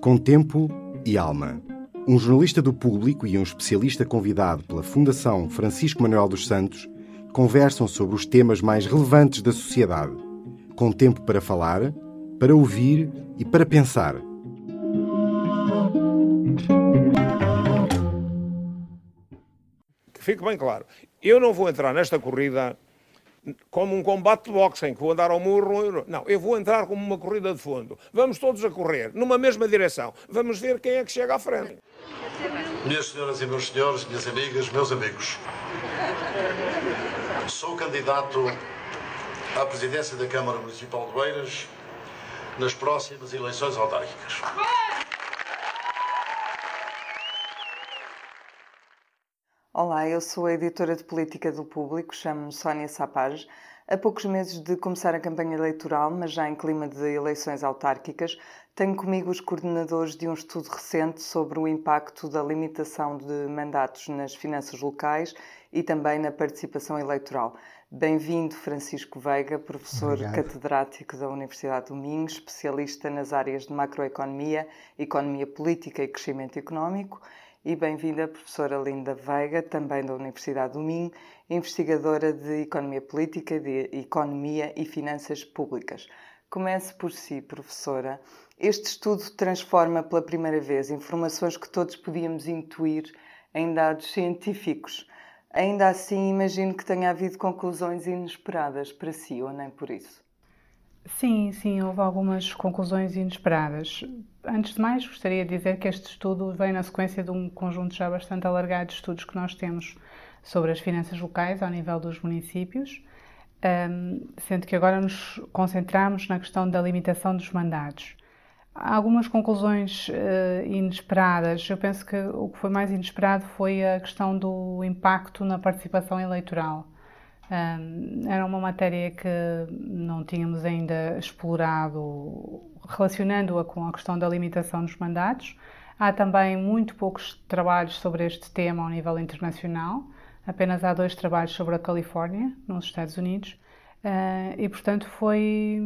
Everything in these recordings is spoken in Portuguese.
Com tempo e alma. Um jornalista do público e um especialista convidado pela Fundação Francisco Manuel dos Santos conversam sobre os temas mais relevantes da sociedade. Com tempo para falar, para ouvir e para pensar. Fique bem claro, eu não vou entrar nesta corrida como um combate de boxe em que vou andar ao murro. Não, eu vou entrar como uma corrida de fundo. Vamos todos a correr, numa mesma direção. Vamos ver quem é que chega à frente. Minhas senhoras e meus senhores, minhas amigas, meus amigos. Sou candidato à presidência da Câmara Municipal de Beiras nas próximas eleições autárquicas. Olá, eu sou a editora de política do Público, chamo-me Sónia Sapage. Há poucos meses de começar a campanha eleitoral, mas já em clima de eleições autárquicas, tenho comigo os coordenadores de um estudo recente sobre o impacto da limitação de mandatos nas finanças locais e também na participação eleitoral. Bem-vindo, Francisco Veiga, professor Obrigado. catedrático da Universidade do Minho, especialista nas áreas de macroeconomia, economia política e crescimento económico e bem-vinda a professora Linda Veiga, também da Universidade do Minho, investigadora de Economia Política, de Economia e Finanças Públicas. Comece por si, professora. Este estudo transforma pela primeira vez informações que todos podíamos intuir em dados científicos. Ainda assim, imagino que tenha havido conclusões inesperadas para si, ou nem por isso. Sim, sim, houve algumas conclusões inesperadas. Antes de mais, gostaria de dizer que este estudo vem na sequência de um conjunto já bastante alargado de estudos que nós temos sobre as finanças locais ao nível dos municípios, sendo que agora nos concentramos na questão da limitação dos mandatos. Há algumas conclusões uh, inesperadas. Eu penso que o que foi mais inesperado foi a questão do impacto na participação eleitoral. Era uma matéria que não tínhamos ainda explorado, relacionando-a com a questão da limitação dos mandatos. Há também muito poucos trabalhos sobre este tema ao nível internacional. Apenas há dois trabalhos sobre a Califórnia, nos Estados Unidos, Uh, e, portanto, foi,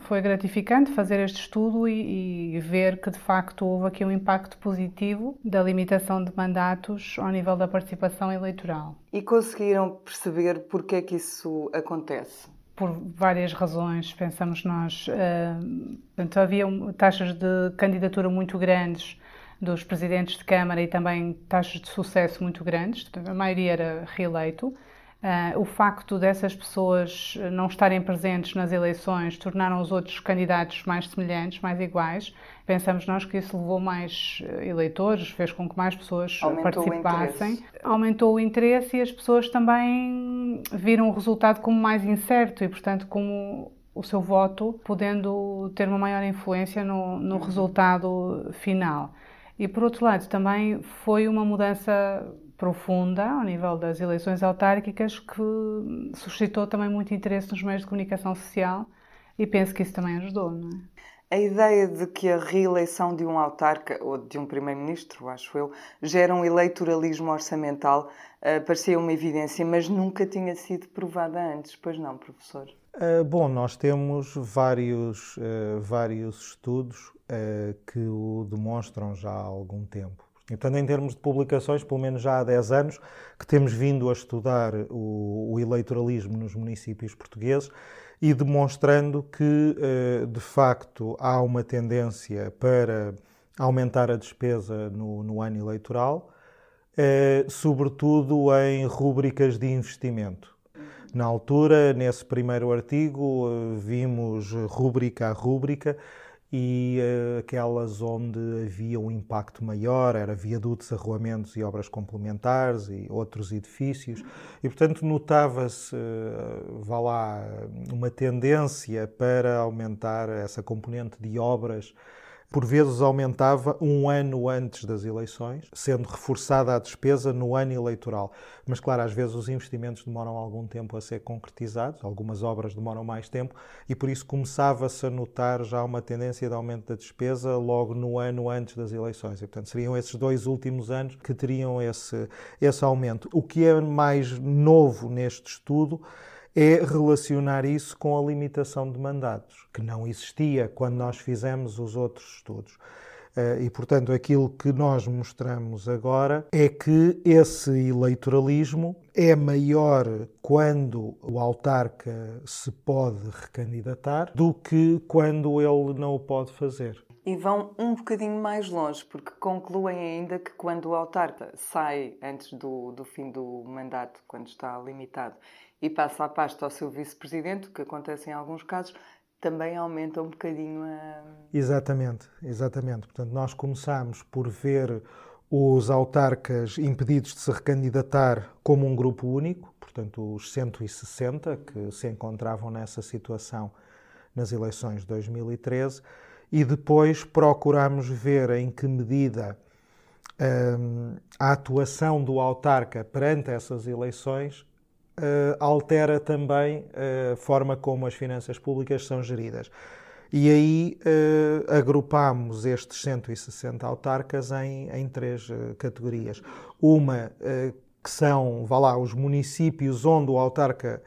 foi gratificante fazer este estudo e, e, ver que, de facto, houve aqui um impacto positivo da limitação de mandatos ao nível da participação eleitoral. E conseguiram perceber porque é que isso acontece? Por várias razões, pensamos nós. Uh, portanto, havia taxas de candidatura muito grandes dos presidentes de Câmara e também taxas de sucesso muito grandes, a maioria era reeleito. Uh, o facto dessas pessoas não estarem presentes nas eleições tornaram os outros candidatos mais semelhantes, mais iguais. Pensamos nós que isso levou mais eh, eleitores, fez com que mais pessoas Aumentou participassem. O Aumentou o interesse e as pessoas também viram o resultado como mais incerto e, portanto, como o seu voto podendo ter uma maior influência no, no uhum. resultado final. E, por outro lado, também foi uma mudança profunda ao nível das eleições autárquicas que suscitou também muito interesse nos meios de comunicação social e penso que isso também ajudou, não é? A ideia de que a reeleição de um autarca ou de um primeiro-ministro, acho eu, gera um eleitoralismo orçamental uh, parecia uma evidência, mas nunca tinha sido provada antes, pois não, professor? Uh, bom, nós temos vários, uh, vários estudos que o demonstram já há algum tempo. E, portanto, em termos de publicações, pelo menos já há 10 anos que temos vindo a estudar o, o eleitoralismo nos municípios portugueses e demonstrando que, eh, de facto, há uma tendência para aumentar a despesa no, no ano eleitoral, eh, sobretudo em rúbricas de investimento. Na altura, nesse primeiro artigo, eh, vimos rúbrica a rúbrica e uh, aquelas onde havia um impacto maior era viadutos, arruamentos e obras complementares e outros edifícios. E portanto notava-se, uh, vá lá, uma tendência para aumentar essa componente de obras por vezes aumentava um ano antes das eleições, sendo reforçada a despesa no ano eleitoral. Mas, claro, às vezes os investimentos demoram algum tempo a ser concretizados, algumas obras demoram mais tempo, e por isso começava-se a notar já uma tendência de aumento da despesa logo no ano antes das eleições. E, portanto, seriam esses dois últimos anos que teriam esse, esse aumento. O que é mais novo neste estudo é relacionar isso com a limitação de mandatos, que não existia quando nós fizemos os outros estudos. E, portanto, aquilo que nós mostramos agora é que esse eleitoralismo é maior quando o autarca se pode recandidatar do que quando ele não o pode fazer. E vão um bocadinho mais longe, porque concluem ainda que quando o autarca sai antes do, do fim do mandato, quando está limitado, e passa a pasta ao seu vice-presidente, que acontece em alguns casos, também aumenta um bocadinho a. Exatamente, exatamente. Portanto, nós começamos por ver os autarcas impedidos de se recandidatar como um grupo único, portanto, os 160 que se encontravam nessa situação nas eleições de 2013, e depois procuramos ver em que medida hum, a atuação do autarca perante essas eleições uh, altera também a forma como as finanças públicas são geridas. E aí uh, agrupámos estes 160 autarcas em, em três categorias. Uma que são, vá lá, os municípios onde o autarca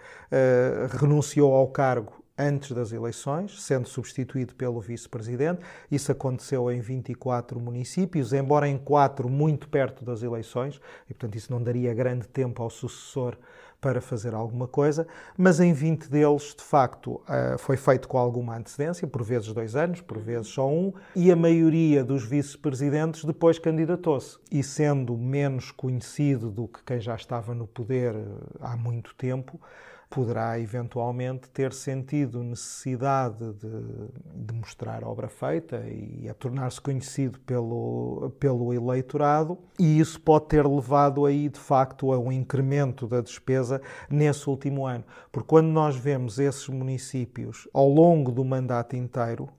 renunciou ao cargo antes das eleições, sendo substituído pelo vice-presidente. Isso aconteceu em 24 municípios, embora em quatro muito perto das eleições, e portanto isso não daria grande tempo ao sucessor para fazer alguma coisa, mas em 20 deles, de facto, eh, foi feito com alguma antecedência, por vezes dois anos, por vezes só um, e a maioria dos vice-presidentes depois candidatou-se. E sendo menos conhecido do que quem já estava no poder eh, há muito tempo, poderá eventualmente ter sentido necessidade de, de mostrar a obra feita e a tornar-se conhecido pelo, pelo eleitorado, e isso pode ter levado aí de facto a um incremento da despesa nesse último ano. Porque quando nós vemos esses municípios ao longo do mandato inteiro,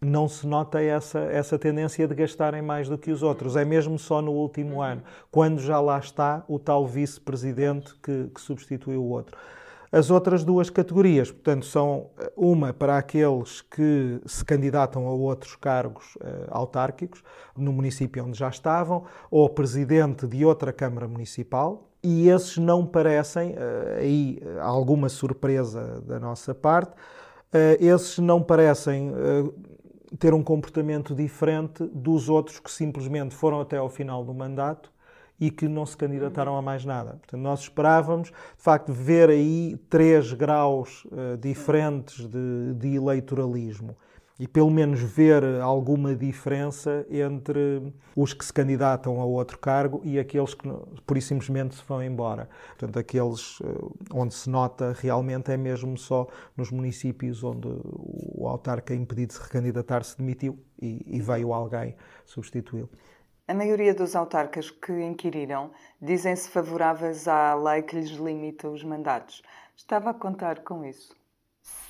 não se nota essa, essa tendência de gastarem mais do que os outros. É mesmo só no último ano, quando já lá está o tal vice-presidente que, que substituiu o outro. As outras duas categorias, portanto, são eh, uma para aqueles que se candidatam a outros cargos uh, autárquicos no município onde já estavam, ou presidente de outra Câmara Municipal, e esses não parecem, uh, aí alguma surpresa da nossa parte, esses não parecem ter um comportamento diferente dos outros que simplesmente foram até ao final do mandato e que não se candidataram a mais nada. Portanto, nós esperávamos, de facto, ver aí três graus uh, diferentes de, de, eleitoralismo e pelo menos ver alguma diferença entre os que se candidatam a outro cargo e aqueles que, por simplesmente, se vão embora. Portanto, aqueles uh, onde se nota realmente é mesmo só nos municípios onde o autarca impedido de se recandidatar se demitiu e, e veio alguém substituí-lo. A maioria dos autarcas que inquiriram dizem-se favoráveis à lei que lhes limita os mandatos. Estava a contar com isso?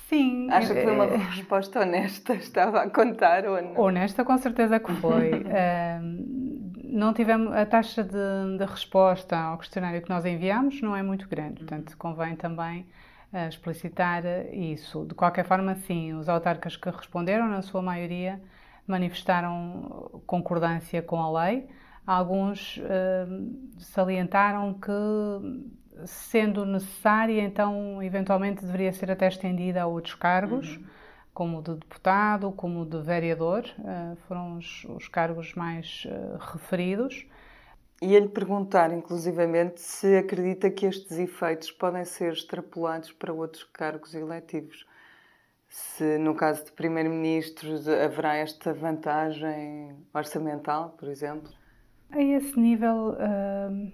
Sim. Acha que foi uma é... resposta honesta? Estava a contar ou não? Honesta, com certeza que foi. uh, não tivemos a taxa de, de, resposta ao questionário que nós enviamos não é muito grande, portanto convém também uh, explicitar isso. De qualquer forma, sim, os autarcas que responderam, na sua maioria, manifestaram concordância com a lei. Alguns uh, salientaram que, sendo necessária, então eventualmente deveria ser até estendida a outros cargos, uhum. como o de deputado, como o de vereador, uh, foram os, os, cargos mais uh, referidos. E ele perguntar, inclusivamente, se acredita que estes efeitos podem ser extrapolados para outros cargos eletivos se no caso de primeiro-ministros haverá esta vantagem orçamental, por exemplo? A esse nível uh,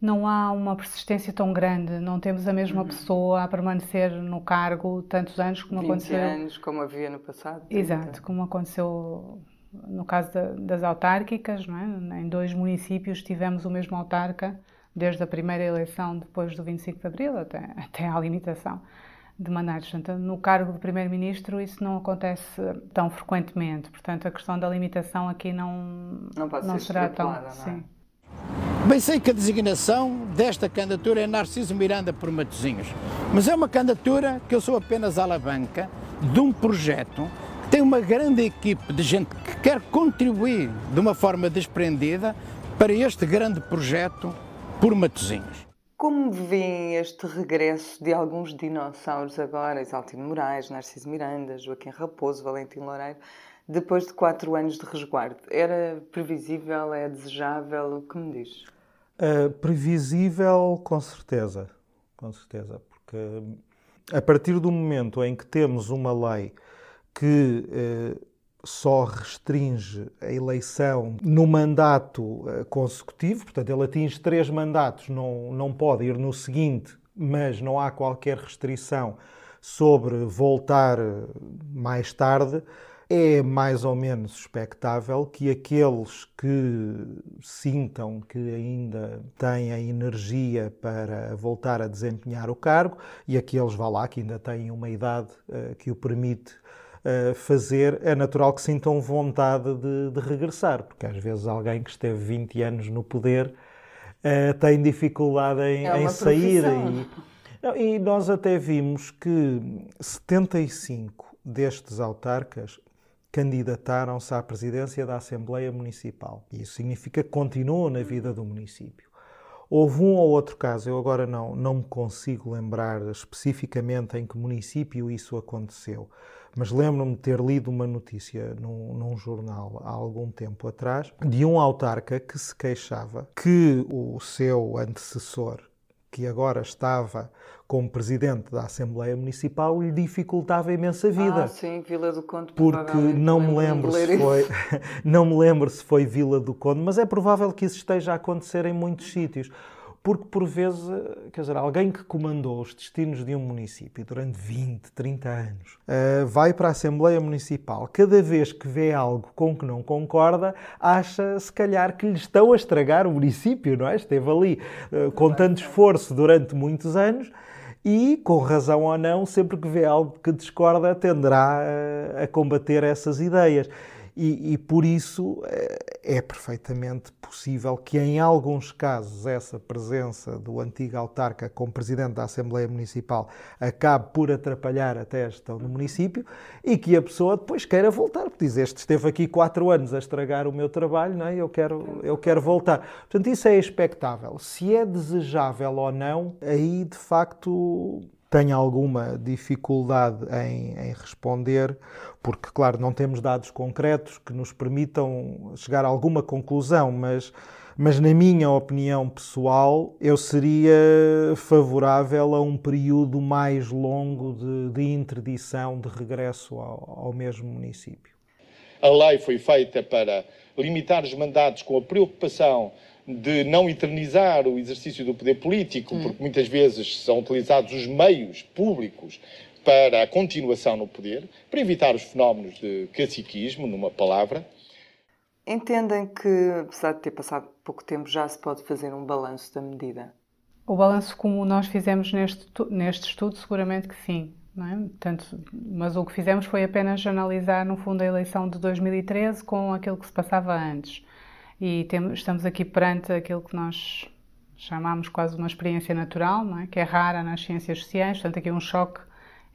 não há uma persistência tão grande, não temos a mesma uhum. pessoa a permanecer no cargo tantos anos como 20 aconteceu. anos, como havia no passado. 30. Exato, como aconteceu no caso da, das autárquicas, não é? em dois municípios tivemos o mesmo autarca desde a primeira eleição depois do 25 de Abril até, até à limitação de mandatos. Portanto, no cargo de Primeiro-Ministro isso não acontece tão frequentemente. Portanto, a questão da limitação aqui não, não, pode não será tão... Não é? Sim. Bem sei que a designação desta candidatura é Narciso Miranda por Matosinhos, mas é uma candidatura que eu sou apenas alavanca de um projeto que tem uma grande equipe de gente que quer contribuir de uma forma desprendida para este grande projeto por Matosinhos. Como veem este regresso de alguns dinossauros agora, Exaltino Moraes, Narciso Miranda, Joaquim Raposo, Valentim Loureiro, depois de quatro anos de resguardo. Era previsível, é desejável? O que me diz? Uh, previsível, com certeza. Com certeza. Porque a partir do momento em que temos uma lei que uh, só restringe a eleição no mandato uh, consecutivo, portanto, ele atinge três mandatos, não, não pode ir no seguinte, mas não há qualquer restrição sobre voltar mais tarde. É mais ou menos expectável que aqueles que sintam que ainda têm a energia para voltar a desempenhar o cargo e aqueles, vá lá, que ainda têm uma idade uh, que o permite uh, fazer, é natural que sintam vontade de, de, regressar, porque às vezes alguém que esteve 20 anos no poder uh, tem dificuldade em, é em sair. E, e nós até vimos que 75 destes autarcas candidataram-se à presidência da Assembleia Municipal. Isso significa que continuam na vida do município. Houve um ou outro caso, eu agora não, não me consigo lembrar especificamente em que município isso aconteceu, mas lembro-me de ter lido uma notícia num, num, jornal há algum tempo atrás de um autarca que se queixava que o seu antecessor, que agora estava como presidente da Assembleia Municipal, lhe dificultava imensa vida. Ah, sim, Vila do Conde. Porque não me lembro se foi, não me lembro se foi Vila do Conde, mas é provável que isso esteja a acontecer em muitos sítios porque por vezes, quer dizer, alguém que comandou os destinos de um município durante 20, 30 anos, uh, vai para a Assembleia Municipal, cada vez que vê algo com que não concorda, acha se calhar que lhe estão a estragar o município, não é? Esteve ali uh, com tanto esforço durante muitos anos e, com razão ou não, sempre que vê algo que discorda, tenderá a combater essas ideias. E, e, por isso eh, é perfeitamente possível que, em alguns casos, essa presença do antigo autarca como presidente da Assembleia Municipal acabe por atrapalhar até a gestão do município e que a pessoa depois queira voltar, porque diz: Este esteve aqui quatro anos a estragar o meu trabalho, não é? eu, quero, eu quero voltar. Portanto, isso é expectável. Se é desejável ou não, aí de facto tenho alguma dificuldade em, em, responder, porque, claro, não temos dados concretos que nos permitam chegar a alguma conclusão, mas, mas na minha opinião pessoal, eu seria favorável a um período mais longo de, de interdição de regresso ao, ao mesmo município. A lei foi feita para limitar os mandatos com a preocupação de não eternizar o exercício do poder político, hum. porque muitas vezes são utilizados os meios públicos para a continuação no poder, para evitar os fenómenos de caciquismo, numa palavra. Entendem que, apesar de ter passado pouco tempo, já se pode fazer um balanço da medida? O balanço como nós fizemos neste, neste estudo, seguramente que sim. Não é? Portanto, mas o que fizemos foi apenas analisar, no fundo, a eleição de 2013 com aquilo que se passava antes e temos, estamos aqui perante aquilo que nós chamamos quase uma experiência natural, é? que é rara nas ciências sociais, portanto aqui um choque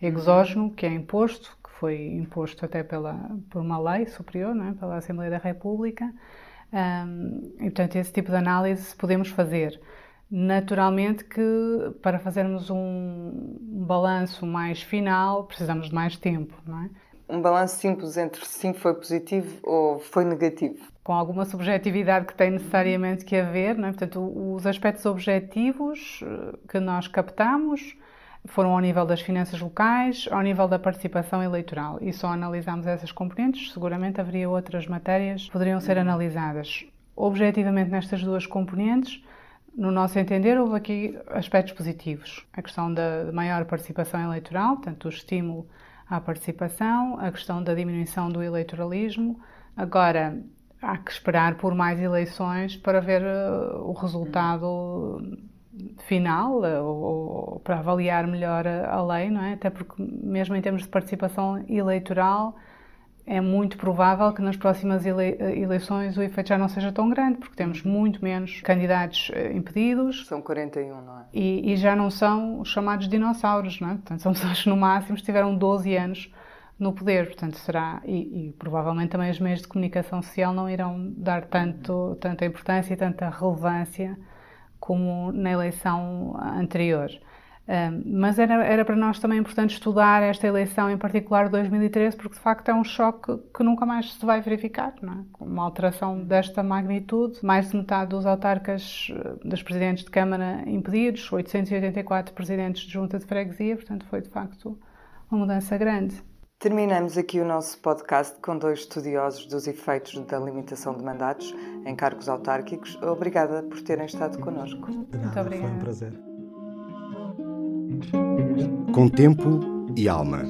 exógeno que é imposto, que foi imposto até pela, por uma lei superior, é? pela Assembleia da República, um, e portanto esse tipo de análise podemos fazer. Naturalmente que para fazermos um balanço mais final precisamos de mais tempo, não é? Um balanço simples entre sim foi positivo ou foi negativo? com alguma subjetividade que tem necessariamente que haver, não é? portanto, os aspectos objetivos eh, que nós captamos foram ao nível das finanças locais, ao nível da participação eleitoral. E só analisamos essas componentes, seguramente haveria outras matérias que poderiam ser analisadas. Objetivamente, nestas duas componentes, no nosso entender, houve aqui aspectos positivos. A questão da maior participação eleitoral, portanto, o estímulo à participação, a questão da diminuição do eleitoralismo. Agora, há que esperar por mais eleições para ver uh, o resultado final uh, ou, para avaliar melhor a, lei, não é? Até porque mesmo em termos de participação eleitoral é muito provável que nas próximas ele eleições o efeito já não seja tão grande, porque temos muito menos candidatos uh, impedidos. São 41, não é? E, e já não são os chamados dinossauros, não é? Portanto, são pessoas que no máximo estiveram 12 anos no poder, portanto será e, e, provavelmente também os meios de comunicação social não irão dar tanto tanta importância e tanta relevância como na eleição anterior. Mas era, era para nós também importante estudar esta eleição, em particular de 2013, porque de facto é um choque que nunca mais se vai verificar. Não é? Uma alteração desta magnitude, mais de metade dos autarcas, eh, dos presidentes de Câmara impedidos, 884 presidentes de junta de freguesia, portanto foi de facto uma mudança grande. Terminamos aqui o nosso podcast com dois estudiosos dos efeitos da limitação de mandatos em cargos autárquicos. Obrigada por terem estado connosco. Muito obrigada. Foi um prazer. Com tempo e alma.